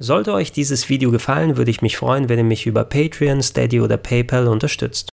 Sollte euch dieses Video gefallen, würde ich mich freuen, wenn ihr mich über Patreon, Steady oder PayPal unterstützt.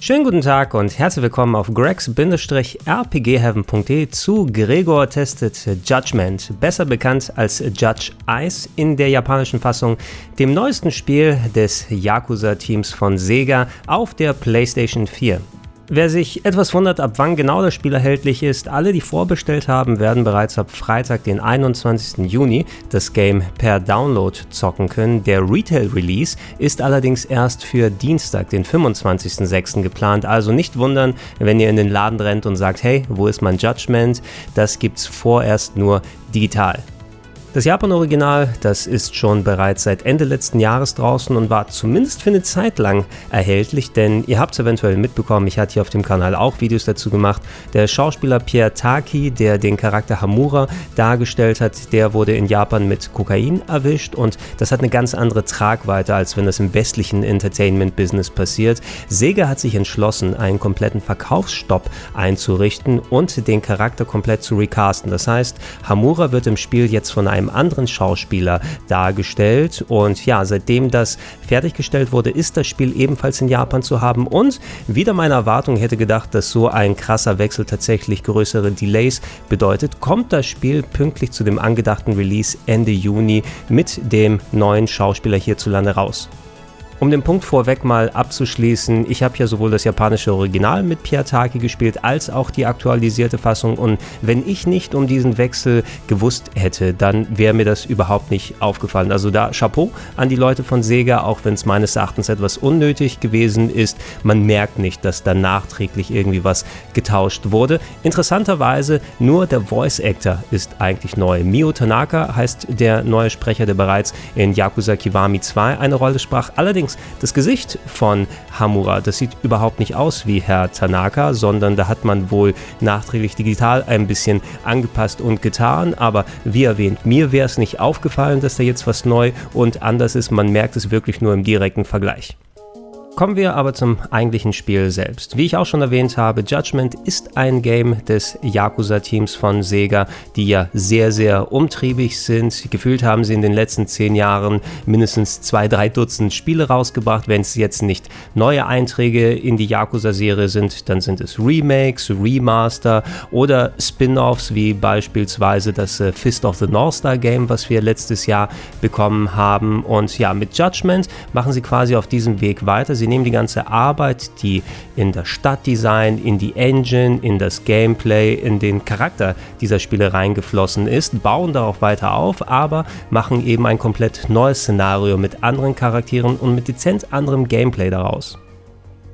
Schönen guten Tag und herzlich willkommen auf gregs-rpgheaven.de zu Gregor testet Judgment, besser bekannt als Judge Ice in der japanischen Fassung, dem neuesten Spiel des Yakuza-Teams von Sega auf der PlayStation 4. Wer sich etwas wundert, ab wann genau das Spiel erhältlich ist, alle, die vorbestellt haben, werden bereits ab Freitag, den 21. Juni, das Game per Download zocken können. Der Retail-Release ist allerdings erst für Dienstag, den 25.06. geplant. Also nicht wundern, wenn ihr in den Laden rennt und sagt, hey, wo ist mein Judgment? Das gibt's vorerst nur digital. Das Japan-Original, das ist schon bereits seit Ende letzten Jahres draußen und war zumindest für eine Zeit lang erhältlich, denn ihr habt es eventuell mitbekommen, ich hatte hier auf dem Kanal auch Videos dazu gemacht. Der Schauspieler Pierre Taki, der den Charakter Hamura dargestellt hat, der wurde in Japan mit Kokain erwischt und das hat eine ganz andere Tragweite, als wenn das im westlichen Entertainment-Business passiert. Sega hat sich entschlossen, einen kompletten Verkaufsstopp einzurichten und den Charakter komplett zu recasten. Das heißt, Hamura wird im Spiel jetzt von einem einem anderen Schauspieler dargestellt. Und ja, seitdem das fertiggestellt wurde, ist das Spiel ebenfalls in Japan zu haben. Und wieder meine Erwartung hätte gedacht, dass so ein krasser Wechsel tatsächlich größere Delays bedeutet, kommt das Spiel pünktlich zu dem angedachten Release Ende Juni mit dem neuen Schauspieler hierzulande raus. Um den Punkt vorweg mal abzuschließen, ich habe ja sowohl das japanische Original mit Piataki gespielt, als auch die aktualisierte Fassung und wenn ich nicht um diesen Wechsel gewusst hätte, dann wäre mir das überhaupt nicht aufgefallen. Also da Chapeau an die Leute von Sega, auch wenn es meines Erachtens etwas unnötig gewesen ist. Man merkt nicht, dass da nachträglich irgendwie was getauscht wurde. Interessanterweise nur der Voice Actor ist eigentlich neu. Mio Tanaka heißt der neue Sprecher, der bereits in Yakuza Kiwami 2 eine Rolle sprach. Allerdings Allerdings, das Gesicht von Hamura, das sieht überhaupt nicht aus wie Herr Tanaka, sondern da hat man wohl nachträglich digital ein bisschen angepasst und getan. Aber wie erwähnt, mir wäre es nicht aufgefallen, dass da jetzt was neu und anders ist. Man merkt es wirklich nur im direkten Vergleich. Kommen wir aber zum eigentlichen Spiel selbst. Wie ich auch schon erwähnt habe, Judgment ist ein Game des Yakuza-Teams von Sega, die ja sehr, sehr umtriebig sind. Gefühlt haben sie in den letzten zehn Jahren mindestens zwei, drei Dutzend Spiele rausgebracht. Wenn es jetzt nicht neue Einträge in die Yakuza-Serie sind, dann sind es Remakes, Remaster oder Spin-offs, wie beispielsweise das äh, Fist of the North Star Game, was wir letztes Jahr bekommen haben. Und ja, mit Judgment machen sie quasi auf diesem Weg weiter. Sie Sie nehmen die ganze Arbeit, die in das Stadtdesign, in die Engine, in das Gameplay, in den Charakter dieser Spiele reingeflossen ist, bauen darauf weiter auf, aber machen eben ein komplett neues Szenario mit anderen Charakteren und mit dezent anderem Gameplay daraus.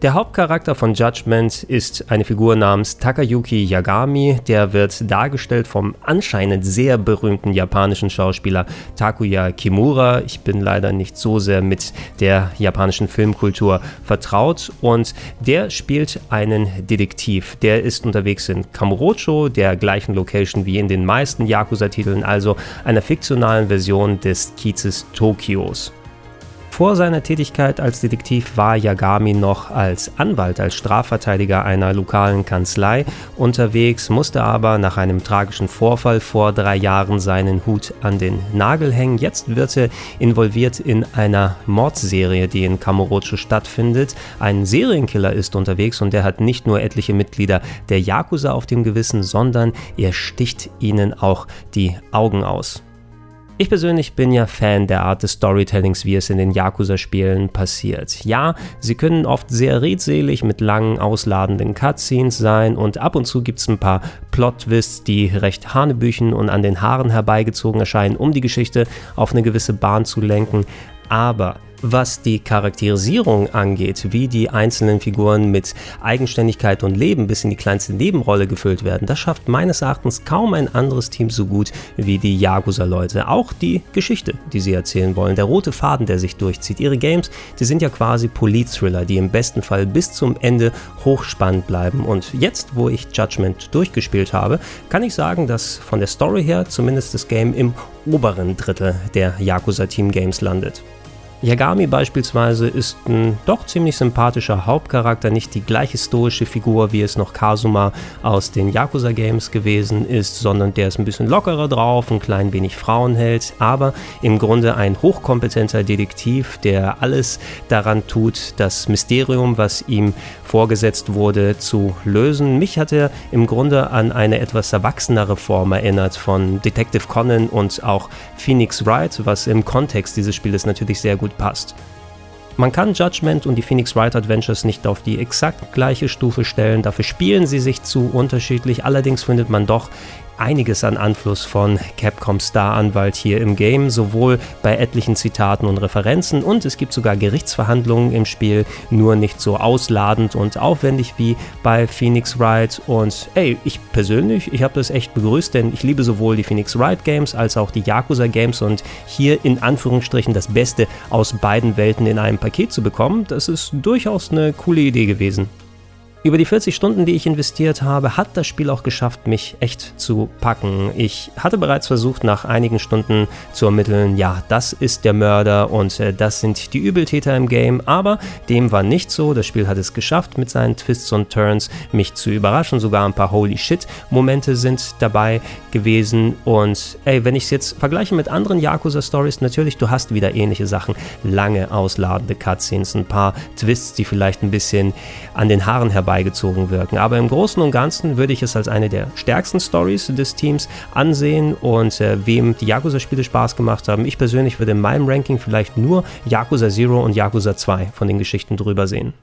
Der Hauptcharakter von Judgment ist eine Figur namens Takayuki Yagami, der wird dargestellt vom anscheinend sehr berühmten japanischen Schauspieler Takuya Kimura. Ich bin leider nicht so sehr mit der japanischen Filmkultur vertraut und der spielt einen Detektiv. Der ist unterwegs in Kamurocho, der gleichen Location wie in den meisten Yakuza-Titeln, also einer fiktionalen Version des Kiezes Tokios. Vor seiner Tätigkeit als Detektiv war Yagami noch als Anwalt, als Strafverteidiger einer lokalen Kanzlei unterwegs, musste aber nach einem tragischen Vorfall vor drei Jahren seinen Hut an den Nagel hängen. Jetzt wird er involviert in einer Mordserie, die in Kamurocho stattfindet. Ein Serienkiller ist unterwegs und der hat nicht nur etliche Mitglieder der Yakuza auf dem Gewissen, sondern er sticht ihnen auch die Augen aus. Ich persönlich bin ja Fan der Art des Storytellings, wie es in den Yakuza-Spielen passiert. Ja, sie können oft sehr redselig mit langen, ausladenden Cutscenes sein und ab und zu gibt es ein paar Plot-Twists, die recht hanebüchen und an den Haaren herbeigezogen erscheinen, um die Geschichte auf eine gewisse Bahn zu lenken. Aber was die Charakterisierung angeht, wie die einzelnen Figuren mit Eigenständigkeit und Leben bis in die kleinste Nebenrolle gefüllt werden, das schafft meines Erachtens kaum ein anderes Team so gut wie die Yakuza-Leute. Auch die Geschichte, die sie erzählen wollen, der rote Faden, der sich durchzieht. Ihre Games, die sind ja quasi Polit-Thriller, die im besten Fall bis zum Ende hochspannend bleiben. Und jetzt, wo ich Judgment durchgespielt habe, kann ich sagen, dass von der Story her zumindest das Game im oberen Drittel der Yakuza Team Games landet. Yagami beispielsweise ist ein doch ziemlich sympathischer Hauptcharakter, nicht die gleiche stoische Figur, wie es noch Kazuma aus den Yakuza Games gewesen ist, sondern der ist ein bisschen lockerer drauf, ein klein wenig Frauenheld, aber im Grunde ein hochkompetenter Detektiv, der alles daran tut, das Mysterium, was ihm vorgesetzt wurde, zu lösen. Mich hat er im Grunde an eine etwas erwachsenere Form erinnert von Detective Conan und auch Phoenix Wright, was im Kontext dieses Spieles natürlich sehr gut passt. Man kann Judgment und die Phoenix Wright Adventures nicht auf die exakt gleiche Stufe stellen, dafür spielen sie sich zu unterschiedlich, allerdings findet man doch einiges an Einfluss von Capcom Star-Anwalt hier im Game, sowohl bei etlichen Zitaten und Referenzen und es gibt sogar Gerichtsverhandlungen im Spiel, nur nicht so ausladend und aufwendig wie bei Phoenix Wright. Und ey, ich persönlich, ich habe das echt begrüßt, denn ich liebe sowohl die Phoenix Wright Games als auch die Yakuza Games und hier in Anführungsstrichen das Beste aus beiden Welten in einem Paket zu bekommen, das ist durchaus eine coole Idee gewesen. Über die 40 Stunden, die ich investiert habe, hat das Spiel auch geschafft, mich echt zu packen. Ich hatte bereits versucht, nach einigen Stunden zu ermitteln, ja, das ist der Mörder und äh, das sind die Übeltäter im Game, aber dem war nicht so. Das Spiel hat es geschafft, mit seinen Twists und Turns mich zu überraschen. Sogar ein paar Holy Shit-Momente sind dabei gewesen. Und ey, wenn ich es jetzt vergleiche mit anderen Yakuza-Stories, natürlich, du hast wieder ähnliche Sachen. Lange ausladende Cutscenes, ein paar Twists, die vielleicht ein bisschen an den Haaren herbei herbeigezogen wirken. Aber im Großen und Ganzen würde ich es als eine der stärksten Stories des Teams ansehen und äh, wem die Yakuza-Spiele Spaß gemacht haben. Ich persönlich würde in meinem Ranking vielleicht nur Yakuza Zero und Yakuza 2 von den Geschichten drüber sehen.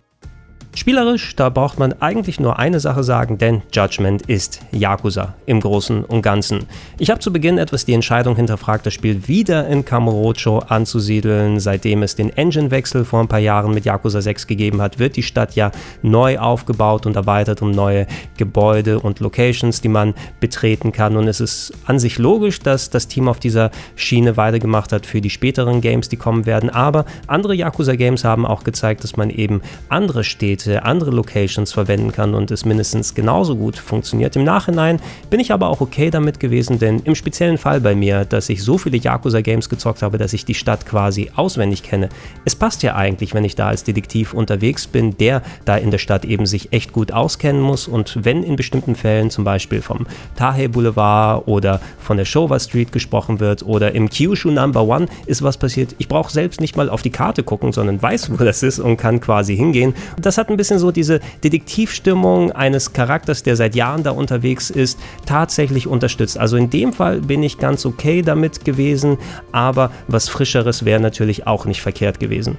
Spielerisch, da braucht man eigentlich nur eine Sache sagen, denn Judgment ist Yakuza im Großen und Ganzen. Ich habe zu Beginn etwas die Entscheidung hinterfragt, das Spiel wieder in Kamurocho anzusiedeln. Seitdem es den Engine-Wechsel vor ein paar Jahren mit Yakuza 6 gegeben hat, wird die Stadt ja neu aufgebaut und erweitert um neue Gebäude und Locations, die man betreten kann. Und es ist an sich logisch, dass das Team auf dieser Schiene weitergemacht hat für die späteren Games, die kommen werden. Aber andere Yakuza-Games haben auch gezeigt, dass man eben andere Städte Städte, andere Locations verwenden kann und es mindestens genauso gut funktioniert. Im Nachhinein bin ich aber auch okay damit gewesen, denn im speziellen Fall bei mir, dass ich so viele Yakuza-Games gezockt habe, dass ich die Stadt quasi auswendig kenne. Es passt ja eigentlich, wenn ich da als Detektiv unterwegs bin, der da in der Stadt eben sich echt gut auskennen muss und wenn in bestimmten Fällen zum Beispiel vom Tahe Boulevard oder von der Showa Street gesprochen wird oder im Kyushu Number One ist was passiert, ich brauche selbst nicht mal auf die Karte gucken, sondern weiß, wo das ist und kann quasi hingehen. Das hat ein bisschen so diese Detektivstimmung eines Charakters, der seit Jahren da unterwegs ist, tatsächlich unterstützt. Also in dem Fall bin ich ganz okay damit gewesen, aber was Frischeres wäre natürlich auch nicht verkehrt gewesen.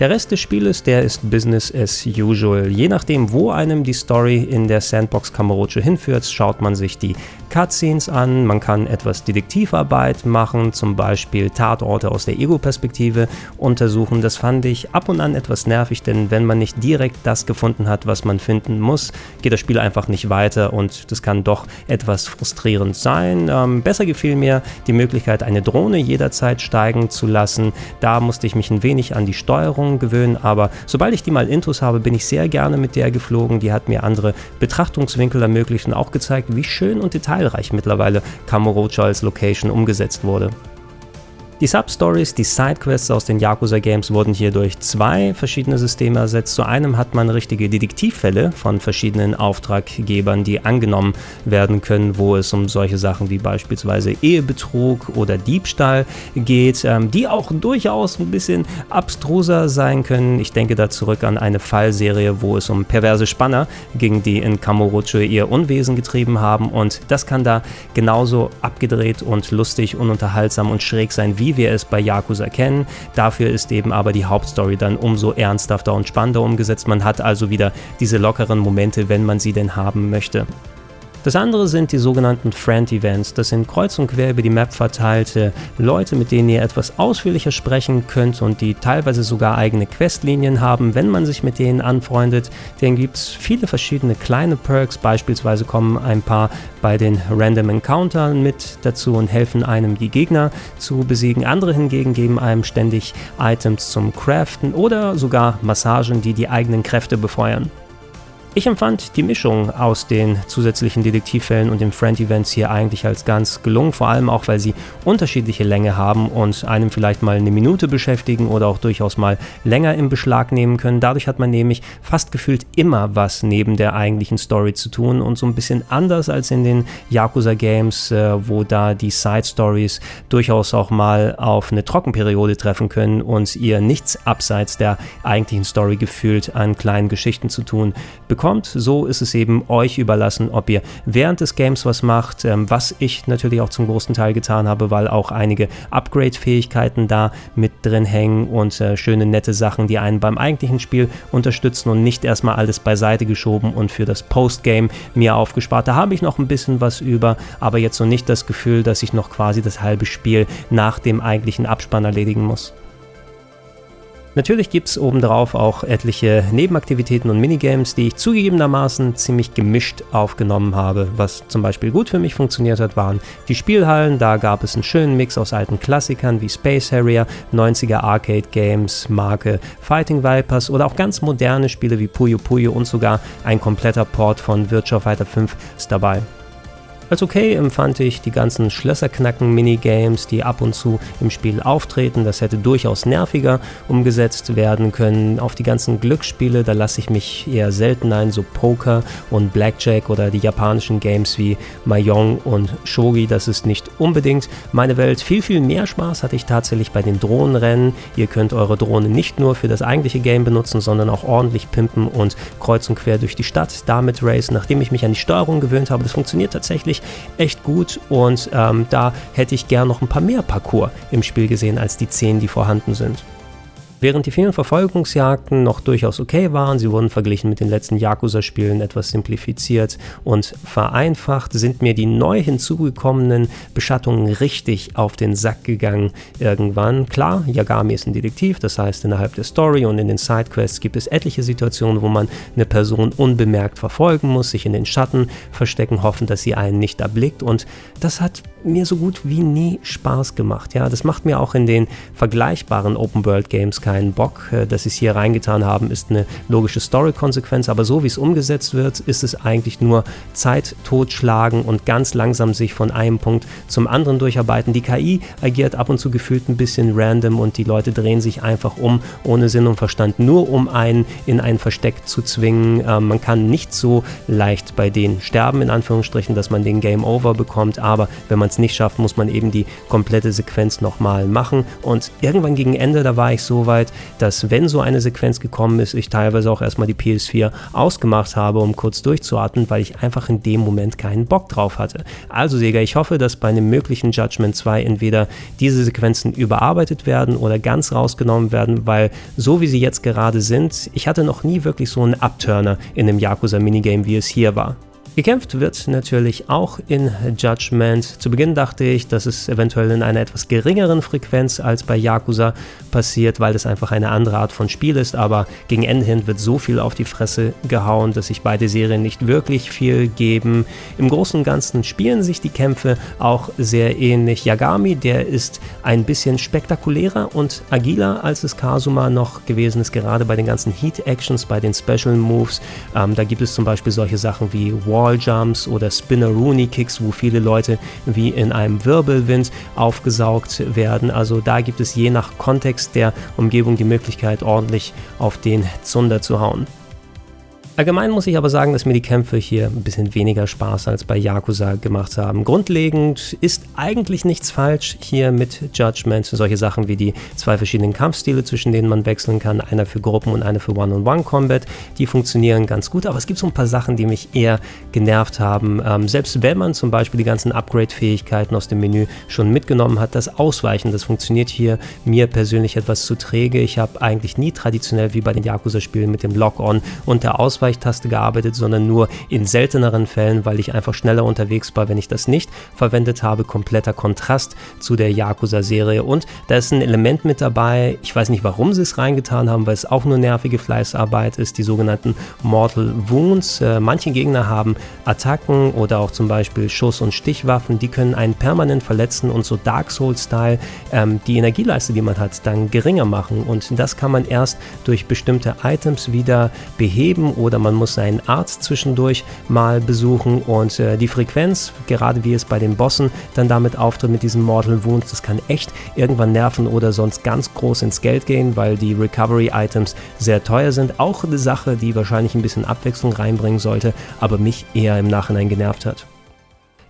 Der Rest des Spieles, der ist Business as usual. Je nachdem, wo einem die Story in der Sandbox Kamurocho hinführt, schaut man sich die Cutscenes an, man kann etwas Detektivarbeit machen, zum Beispiel Tatorte aus der Ego-Perspektive untersuchen. Das fand ich ab und an etwas nervig, denn wenn man nicht direkt das gefunden hat, was man finden muss, geht das Spiel einfach nicht weiter und das kann doch etwas frustrierend sein. Ähm, besser gefiel mir die Möglichkeit, eine Drohne jederzeit steigen zu lassen. Da musste ich mich ein wenig an die Steuerung gewöhnen, aber sobald ich die mal Intus habe, bin ich sehr gerne mit der geflogen. Die hat mir andere Betrachtungswinkel ermöglicht und auch gezeigt, wie schön und detailreich mittlerweile Kamurocho als Location umgesetzt wurde. Die Substories, die Sidequests aus den Yakuza Games wurden hier durch zwei verschiedene Systeme ersetzt. Zu einem hat man richtige Detektivfälle von verschiedenen Auftraggebern, die angenommen werden können, wo es um solche Sachen wie beispielsweise Ehebetrug oder Diebstahl geht, ähm, die auch durchaus ein bisschen abstruser sein können. Ich denke da zurück an eine Fallserie, wo es um perverse Spanner ging, die in Kamurocho ihr Unwesen getrieben haben und das kann da genauso abgedreht und lustig und unterhaltsam und schräg sein wie wie wir es bei Yakuza kennen. Dafür ist eben aber die Hauptstory dann umso ernsthafter und spannender umgesetzt. Man hat also wieder diese lockeren Momente, wenn man sie denn haben möchte. Das andere sind die sogenannten Friend-Events. Das sind kreuz und quer über die Map verteilte Leute, mit denen ihr etwas ausführlicher sprechen könnt und die teilweise sogar eigene Questlinien haben, wenn man sich mit denen anfreundet. Denen gibt es viele verschiedene kleine Perks. Beispielsweise kommen ein paar bei den Random Encounters mit dazu und helfen einem, die Gegner zu besiegen. Andere hingegen geben einem ständig Items zum Craften oder sogar Massagen, die die eigenen Kräfte befeuern. Ich empfand die Mischung aus den zusätzlichen Detektivfällen und den Friend-Events hier eigentlich als ganz gelungen, vor allem auch, weil sie unterschiedliche Länge haben und einem vielleicht mal eine Minute beschäftigen oder auch durchaus mal länger in Beschlag nehmen können. Dadurch hat man nämlich fast gefühlt immer was neben der eigentlichen Story zu tun und so ein bisschen anders als in den Yakuza-Games, äh, wo da die Side-Stories durchaus auch mal auf eine Trockenperiode treffen können und ihr nichts abseits der eigentlichen Story gefühlt an kleinen Geschichten zu tun bekommt bekommt. So ist es eben euch überlassen, ob ihr während des Games was macht, ähm, was ich natürlich auch zum großen Teil getan habe, weil auch einige Upgrade-Fähigkeiten da mit drin hängen und äh, schöne nette Sachen, die einen beim eigentlichen Spiel unterstützen und nicht erstmal alles beiseite geschoben und für das Postgame mir aufgespart. Da habe ich noch ein bisschen was über, aber jetzt so nicht das Gefühl, dass ich noch quasi das halbe Spiel nach dem eigentlichen Abspann erledigen muss. Natürlich gibt es obendrauf auch etliche Nebenaktivitäten und Minigames, die ich zugegebenermaßen ziemlich gemischt aufgenommen habe. Was zum Beispiel gut für mich funktioniert hat, waren die Spielhallen. Da gab es einen schönen Mix aus alten Klassikern wie Space Harrier, 90er Arcade Games, Marke Fighting Vipers oder auch ganz moderne Spiele wie Puyo Puyo und sogar ein kompletter Port von Virtua Fighter 5 ist dabei. Als okay empfand ich die ganzen Schlösserknacken-Minigames, die ab und zu im Spiel auftreten. Das hätte durchaus nerviger umgesetzt werden können. Auf die ganzen Glücksspiele, da lasse ich mich eher selten ein, so Poker und Blackjack oder die japanischen Games wie Mahjong und Shogi. Das ist nicht unbedingt meine Welt. Viel, viel mehr Spaß hatte ich tatsächlich bei den Drohnenrennen. Ihr könnt eure Drohne nicht nur für das eigentliche Game benutzen, sondern auch ordentlich pimpen und kreuz und quer durch die Stadt damit racen. Nachdem ich mich an die Steuerung gewöhnt habe, das funktioniert tatsächlich echt gut und ähm, da hätte ich gern noch ein paar mehr Parcours im Spiel gesehen als die 10, die vorhanden sind. Während die vielen Verfolgungsjagden noch durchaus okay waren, sie wurden verglichen mit den letzten Yakuza-Spielen etwas simplifiziert und vereinfacht, sind mir die neu hinzugekommenen Beschattungen richtig auf den Sack gegangen irgendwann. Klar, Yagami ist ein Detektiv, das heißt innerhalb der Story und in den Sidequests gibt es etliche Situationen, wo man eine Person unbemerkt verfolgen muss, sich in den Schatten verstecken, hoffen, dass sie einen nicht erblickt und das hat mir so gut wie nie Spaß gemacht. Ja, das macht mir auch in den vergleichbaren Open World Games keinen Bock. Äh, dass sie es hier reingetan haben, ist eine logische Story-Konsequenz, aber so wie es umgesetzt wird, ist es eigentlich nur Zeit totschlagen und ganz langsam sich von einem Punkt zum anderen durcharbeiten. Die KI agiert ab und zu gefühlt ein bisschen random und die Leute drehen sich einfach um, ohne Sinn und Verstand, nur um einen in ein Versteck zu zwingen. Ähm, man kann nicht so leicht bei denen sterben, in Anführungsstrichen, dass man den Game Over bekommt, aber wenn man es nicht schafft, muss man eben die komplette Sequenz nochmal machen. Und irgendwann gegen Ende, da war ich so weit, dass wenn so eine Sequenz gekommen ist, ich teilweise auch erstmal die PS4 ausgemacht habe, um kurz durchzuatmen, weil ich einfach in dem Moment keinen Bock drauf hatte. Also Sega, ich hoffe, dass bei einem möglichen Judgment 2 entweder diese Sequenzen überarbeitet werden oder ganz rausgenommen werden, weil so wie sie jetzt gerade sind, ich hatte noch nie wirklich so einen Upturner in einem Yakuza Minigame, wie es hier war. Gekämpft wird natürlich auch in Judgment. Zu Beginn dachte ich, dass es eventuell in einer etwas geringeren Frequenz als bei Yakuza passiert, weil es einfach eine andere Art von Spiel ist, aber gegen Ende hin wird so viel auf die Fresse gehauen, dass sich beide Serien nicht wirklich viel geben. Im Großen und Ganzen spielen sich die Kämpfe auch sehr ähnlich. Yagami, der ist ein bisschen spektakulärer und agiler, als es Kazuma noch gewesen ist, gerade bei den ganzen Heat-Actions, bei den Special Moves. Ähm, da gibt es zum Beispiel solche Sachen wie War Walljumps oder Spinner-Rooney-Kicks, wo viele Leute wie in einem Wirbelwind aufgesaugt werden. Also da gibt es je nach Kontext der Umgebung die Möglichkeit, ordentlich auf den Zunder zu hauen. Allgemein muss ich aber sagen, dass mir die Kämpfe hier ein bisschen weniger Spaß als bei Yakuza gemacht haben. Grundlegend ist eigentlich nichts falsch hier mit Judgment. Solche Sachen wie die zwei verschiedenen Kampfstile, zwischen denen man wechseln kann. Einer für Gruppen und einer für One-on-One-Combat. Die funktionieren ganz gut, aber es gibt so ein paar Sachen, die mich eher genervt haben. Ähm, selbst wenn man zum Beispiel die ganzen Upgrade-Fähigkeiten aus dem Menü schon mitgenommen hat, das Ausweichen, das funktioniert hier mir persönlich etwas zu träge. Ich habe eigentlich nie traditionell wie bei den Yakuza-Spielen mit dem Lock-On und der Ausweichung Ausweichtaste gearbeitet, sondern nur in selteneren Fällen, weil ich einfach schneller unterwegs war, wenn ich das nicht verwendet habe. Kompletter Kontrast zu der Yakuza-Serie. Und da ist ein Element mit dabei, ich weiß nicht, warum sie es reingetan haben, weil es auch nur nervige Fleißarbeit ist, die sogenannten Mortal Wounds. Äh, manche Gegner haben Attacken oder auch zum Beispiel Schuss- und Stichwaffen, die können einen permanent verletzen und so Dark Souls-Style ähm, die Energieleiste, die man hat, dann geringer machen. Und das kann man erst durch bestimmte Items wieder beheben oder oder man muss einen Arzt zwischendurch mal besuchen und äh, die Frequenz, gerade wie es bei den Bossen dann damit auftritt mit diesen Mortal Wounds, das kann echt irgendwann nerven oder sonst ganz groß ins Geld gehen, weil die Recovery-Items sehr teuer sind. Auch eine Sache, die wahrscheinlich ein bisschen Abwechslung reinbringen sollte, aber mich eher im Nachhinein genervt hat.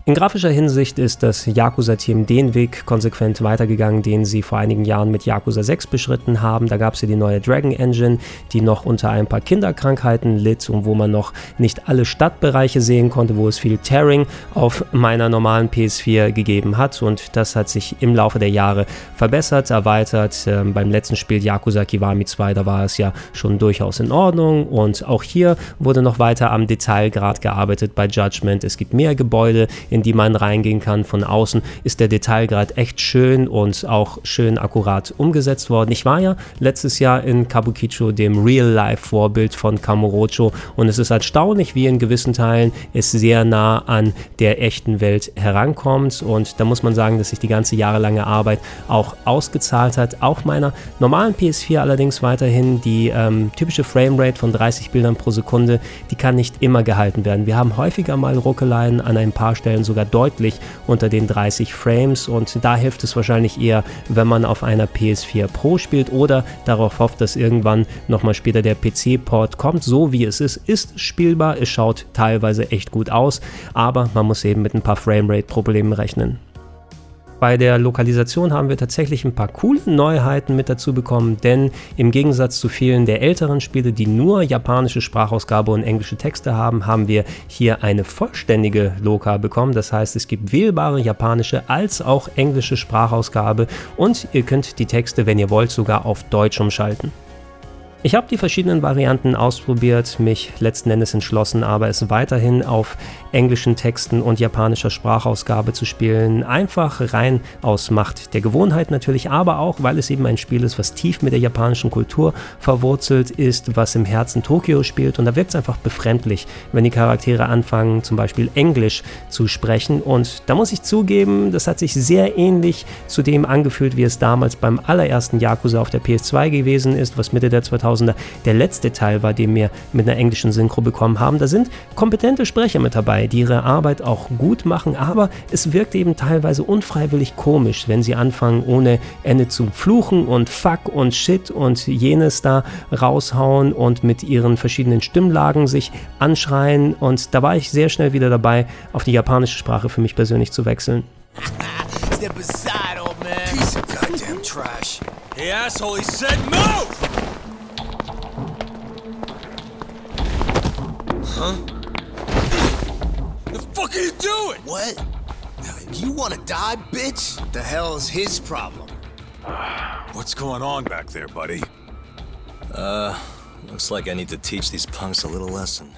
In grafischer Hinsicht ist das Yakuza-Team den Weg konsequent weitergegangen, den sie vor einigen Jahren mit Yakuza 6 beschritten haben. Da gab es ja die neue Dragon Engine, die noch unter ein paar Kinderkrankheiten litt und wo man noch nicht alle Stadtbereiche sehen konnte, wo es viel Tearing auf meiner normalen PS4 gegeben hat. Und das hat sich im Laufe der Jahre verbessert, erweitert. Ähm, beim letzten Spiel Yakuza Kiwami 2, da war es ja schon durchaus in Ordnung. Und auch hier wurde noch weiter am Detailgrad gearbeitet bei Judgment. Es gibt mehr Gebäude, in die man reingehen kann. Von außen ist der Detailgrad echt schön und auch schön akkurat umgesetzt worden. Ich war ja letztes Jahr in Kabukicho, dem Real-Life-Vorbild von Kamurocho und es ist erstaunlich, wie in gewissen Teilen es sehr nah an der echten Welt herankommt und da muss man sagen, dass sich die ganze jahrelange Arbeit auch ausgezahlt hat. Auf meiner normalen PS4 allerdings weiterhin die ähm, typische Framerate von 30 Bildern pro Sekunde, die kann nicht immer gehalten werden. Wir haben häufiger mal Ruckeleien an ein paar Stellen Stellen sogar deutlich unter den 30 Frames und da hilft es wahrscheinlich eher, wenn man auf einer PS4 Pro spielt oder darauf hofft, dass irgendwann nochmal später der PC-Port kommt. So wie es ist, ist spielbar, es schaut teilweise echt gut aus, aber man muss eben mit ein paar Framerate-Problemen rechnen. Bei der Lokalisation haben wir tatsächlich ein paar coole Neuheiten mit dazu bekommen, denn im Gegensatz zu vielen der älteren Spiele, die nur japanische Sprachausgabe und englische Texte haben, haben wir hier eine vollständige Loka bekommen. Das heißt, es gibt wählbare japanische als auch englische Sprachausgabe und ihr könnt die Texte, wenn ihr wollt, sogar auf Deutsch umschalten. Ich habe die verschiedenen Varianten ausprobiert, mich letzten Endes entschlossen, aber es weiterhin auf englischen Texten und japanischer Sprachausgabe zu spielen. Einfach rein aus Macht der Gewohnheit natürlich, aber auch, weil es eben ein Spiel ist, was tief mit der japanischen Kultur verwurzelt ist, was im Herzen Tokio spielt und da wirkt es einfach befremdlich, wenn die Charaktere anfangen, zum Beispiel Englisch zu sprechen. Und da muss ich zugeben, das hat sich sehr ähnlich zu dem angefühlt, wie es damals beim allerersten Yakuza auf der PS2 gewesen ist, was Mitte der 2000 2000er der letzte Teil war, den wir mit einer englischen Synchro bekommen haben. Da sind kompetente Sprecher mit dabei, die ihre Arbeit auch gut machen, aber es wirkt eben teilweise unfreiwillig komisch, wenn sie anfangen, ohne Ende zu fluchen und Fuck und Shit und jenes da raushauen und mit ihren verschiedenen Stimmlagen sich anschreien. Und da war ich sehr schnell wieder dabei, auf die japanische Sprache für mich persönlich zu wechseln. Step aside, old man. Piece of goddamn trash. Hey, asshole, he said move! Huh? The fuck are you doing? What? You wanna die, bitch? The hell's his problem? What's going on back there, buddy? Uh, looks like I need to teach these punks a little lesson.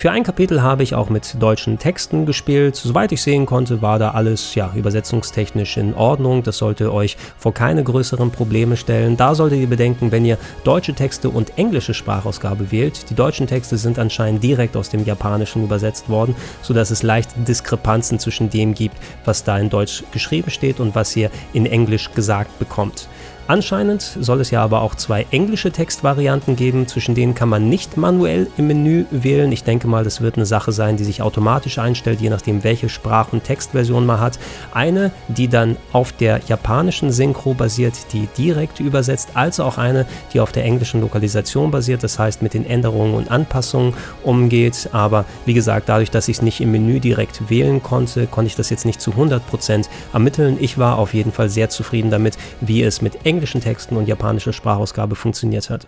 Für ein Kapitel habe ich auch mit deutschen Texten gespielt. Soweit ich sehen konnte, war da alles ja, übersetzungstechnisch in Ordnung. Das sollte euch vor keine größeren Probleme stellen. Da solltet ihr bedenken, wenn ihr deutsche Texte und englische Sprachausgabe wählt. Die deutschen Texte sind anscheinend direkt aus dem Japanischen übersetzt worden, sodass es leichte Diskrepanzen zwischen dem gibt, was da in Deutsch geschrieben steht und was ihr in Englisch gesagt bekommt. Anscheinend soll es ja aber auch zwei englische Textvarianten geben, zwischen denen kann man nicht manuell im Menü wählen. Ich denke mal, das wird eine Sache sein, die sich automatisch einstellt, je nachdem, welche Sprach- und Textversion man hat. Eine, die dann auf der japanischen Synchro basiert, die direkt übersetzt, als auch eine, die auf der englischen Lokalisation basiert, das heißt mit den Änderungen und Anpassungen umgeht. Aber wie gesagt, dadurch, dass ich es nicht im Menü direkt wählen konnte, konnte ich das jetzt nicht zu 100% ermitteln. Ich war auf jeden Fall sehr zufrieden damit, wie es mit englischen englischen Texten und japanischer Sprachausgabe funktioniert hat.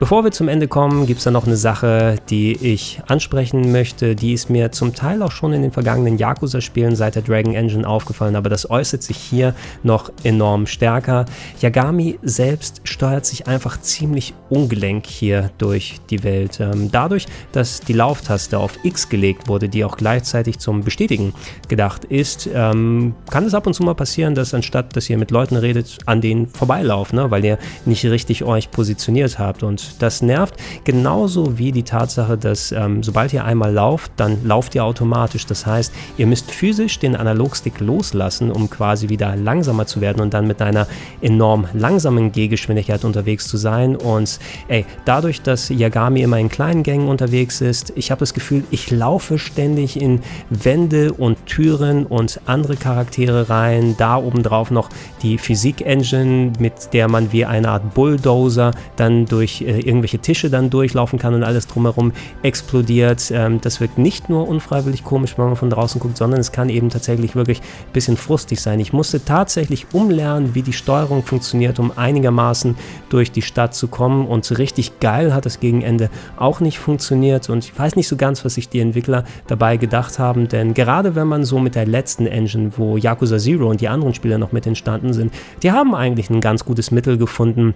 Bevor wir zum Ende kommen, gibt es da noch eine Sache, die ich ansprechen möchte. Die ist mir zum Teil auch schon in den vergangenen Yakuza-Spielen seit der Dragon Engine aufgefallen, aber das äußert sich hier noch enorm stärker. Yagami selbst steuert sich einfach ziemlich ungelenk hier durch die Welt. Ähm, dadurch, dass die Lauftaste auf X gelegt wurde, die auch gleichzeitig zum Bestätigen gedacht ist, ähm, kann es ab und zu mal passieren, dass anstatt, dass ihr mit Leuten redet, an denen vorbeilauft, ne? weil ihr nicht richtig euch positioniert habt. Und das nervt. Genauso wie die Tatsache, dass ähm, sobald ihr einmal lauft, dann lauft ihr automatisch. Das heißt, ihr müsst physisch den Analogstick loslassen, um quasi wieder langsamer zu werden und dann mit einer enorm langsamen Gehgeschwindigkeit unterwegs zu sein. Und ey, dadurch, dass Yagami immer in kleinen Gängen unterwegs ist, ich habe das Gefühl, ich laufe ständig in Wände und Türen und andere Charaktere rein. Da obendrauf noch die Physik-Engine, mit der man wie eine Art Bulldozer dann durch äh, irgendwelche Tische dann durchlaufen kann und alles drumherum explodiert. Ähm, das wirkt nicht nur unfreiwillig komisch, wenn man von draußen guckt, sondern es kann eben tatsächlich wirklich ein bisschen frustig sein. Ich musste tatsächlich umlernen, wie die Steuerung funktioniert, um einigermaßen durch die Stadt zu kommen und richtig geil hat es gegen Ende auch nicht funktioniert und ich weiß nicht so ganz, was sich die Entwickler dabei gedacht haben, denn gerade wenn man so mit der letzten Engine, wo Yakuza Zero und die anderen Spiele noch mit entstanden sind, die haben eigentlich ein ganz gutes Mittel gefunden,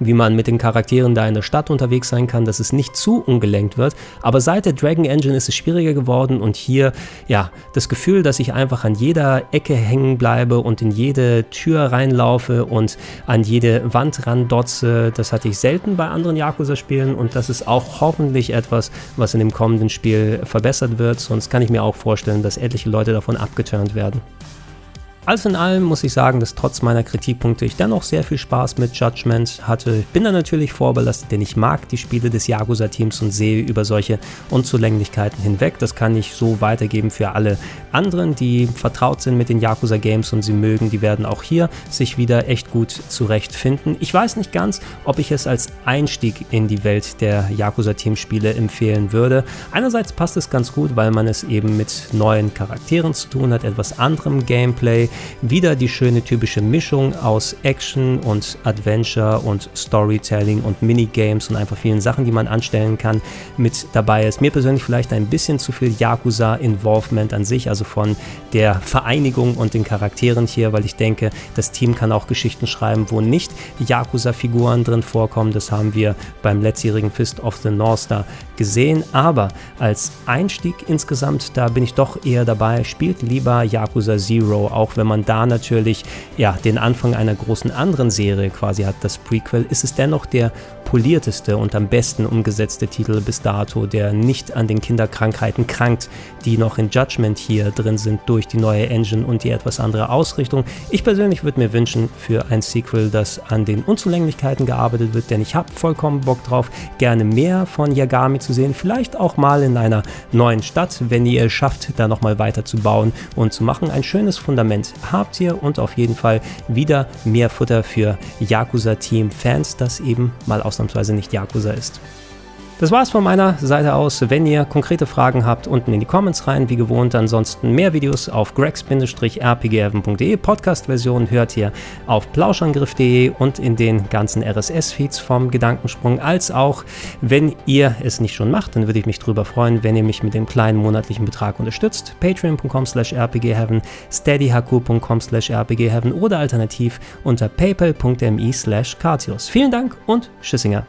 wie man mit den Charakteren da in der Stadt unterwegs sein kann, dass es nicht zu ungelenkt wird. Aber seit der Dragon Engine ist es schwieriger geworden und hier, ja, das Gefühl, dass ich einfach an jeder Ecke hängen bleibe und in jede Tür reinlaufe und an jede Wand randotze, das hatte ich selten bei anderen Yakuza-Spielen und das ist auch hoffentlich etwas, was in dem kommenden Spiel verbessert wird. Sonst kann ich mir auch vorstellen, dass etliche Leute davon abgeturnt werden. Alles in allem muss ich sagen, dass trotz meiner Kritikpunkte ich dennoch sehr viel Spaß mit Judgment hatte. Ich bin da natürlich vorbelastet, denn ich mag die Spiele des Yakuza-Teams und sehe über solche Unzulänglichkeiten hinweg. Das kann ich so weitergeben für alle anderen, die vertraut sind mit den Yakuza-Games und sie mögen. Die werden auch hier sich wieder echt gut zurechtfinden. Ich weiß nicht ganz, ob ich es als Einstieg in die Welt der Yakuza-Team-Spiele empfehlen würde. Einerseits passt es ganz gut, weil man es eben mit neuen Charakteren zu tun hat, etwas anderem Gameplay wieder die schöne typische Mischung aus Action und Adventure und Storytelling und Minigames und einfach vielen Sachen, die man anstellen kann, mit dabei ist. Mir persönlich vielleicht ein bisschen zu viel Yakuza-Involvement an sich, also von der Vereinigung und den Charakteren hier, weil ich denke, das Team kann auch Geschichten schreiben, wo nicht Yakuza-Figuren drin vorkommen. Das haben wir beim letztjährigen Fist of the North Star gesehen. Aber als Einstieg insgesamt, da bin ich doch eher dabei. Spielt lieber Yakuza Zero, auch wenn man da natürlich ja, den Anfang einer großen anderen Serie quasi hat, das Prequel, ist es dennoch der polierteste und am besten umgesetzte Titel bis dato, der nicht an den Kinderkrankheiten krankt, die noch in Judgment hier drin sind durch die neue Engine und die etwas andere Ausrichtung. Ich persönlich würde mir wünschen für ein Sequel, das an den Unzulänglichkeiten gearbeitet wird, denn ich habe vollkommen Bock drauf, gerne mehr von Yagami zu sehen, vielleicht auch mal in einer neuen Stadt, wenn ihr es schafft, da nochmal weiter zu bauen und zu machen. Ein schönes Fundament habt ihr und auf jeden Fall wieder mehr Futter für Yakuza-Team-Fans, das eben mal aus ausnahmsweise nicht Yakuza ist. Das war's von meiner Seite aus. Wenn ihr konkrete Fragen habt, unten in die Comments rein, wie gewohnt. Ansonsten mehr Videos auf gregs-rpgheaven.de. Podcast-Version hört ihr auf plauschangriff.de und in den ganzen RSS-Feeds vom Gedankensprung. Als auch, wenn ihr es nicht schon macht, dann würde ich mich darüber freuen, wenn ihr mich mit dem kleinen monatlichen Betrag unterstützt. Patreon.com slash rpgheaven, steadyhq.com slash rpgheaven oder alternativ unter paypal.me slash Vielen Dank und Tschüssinger.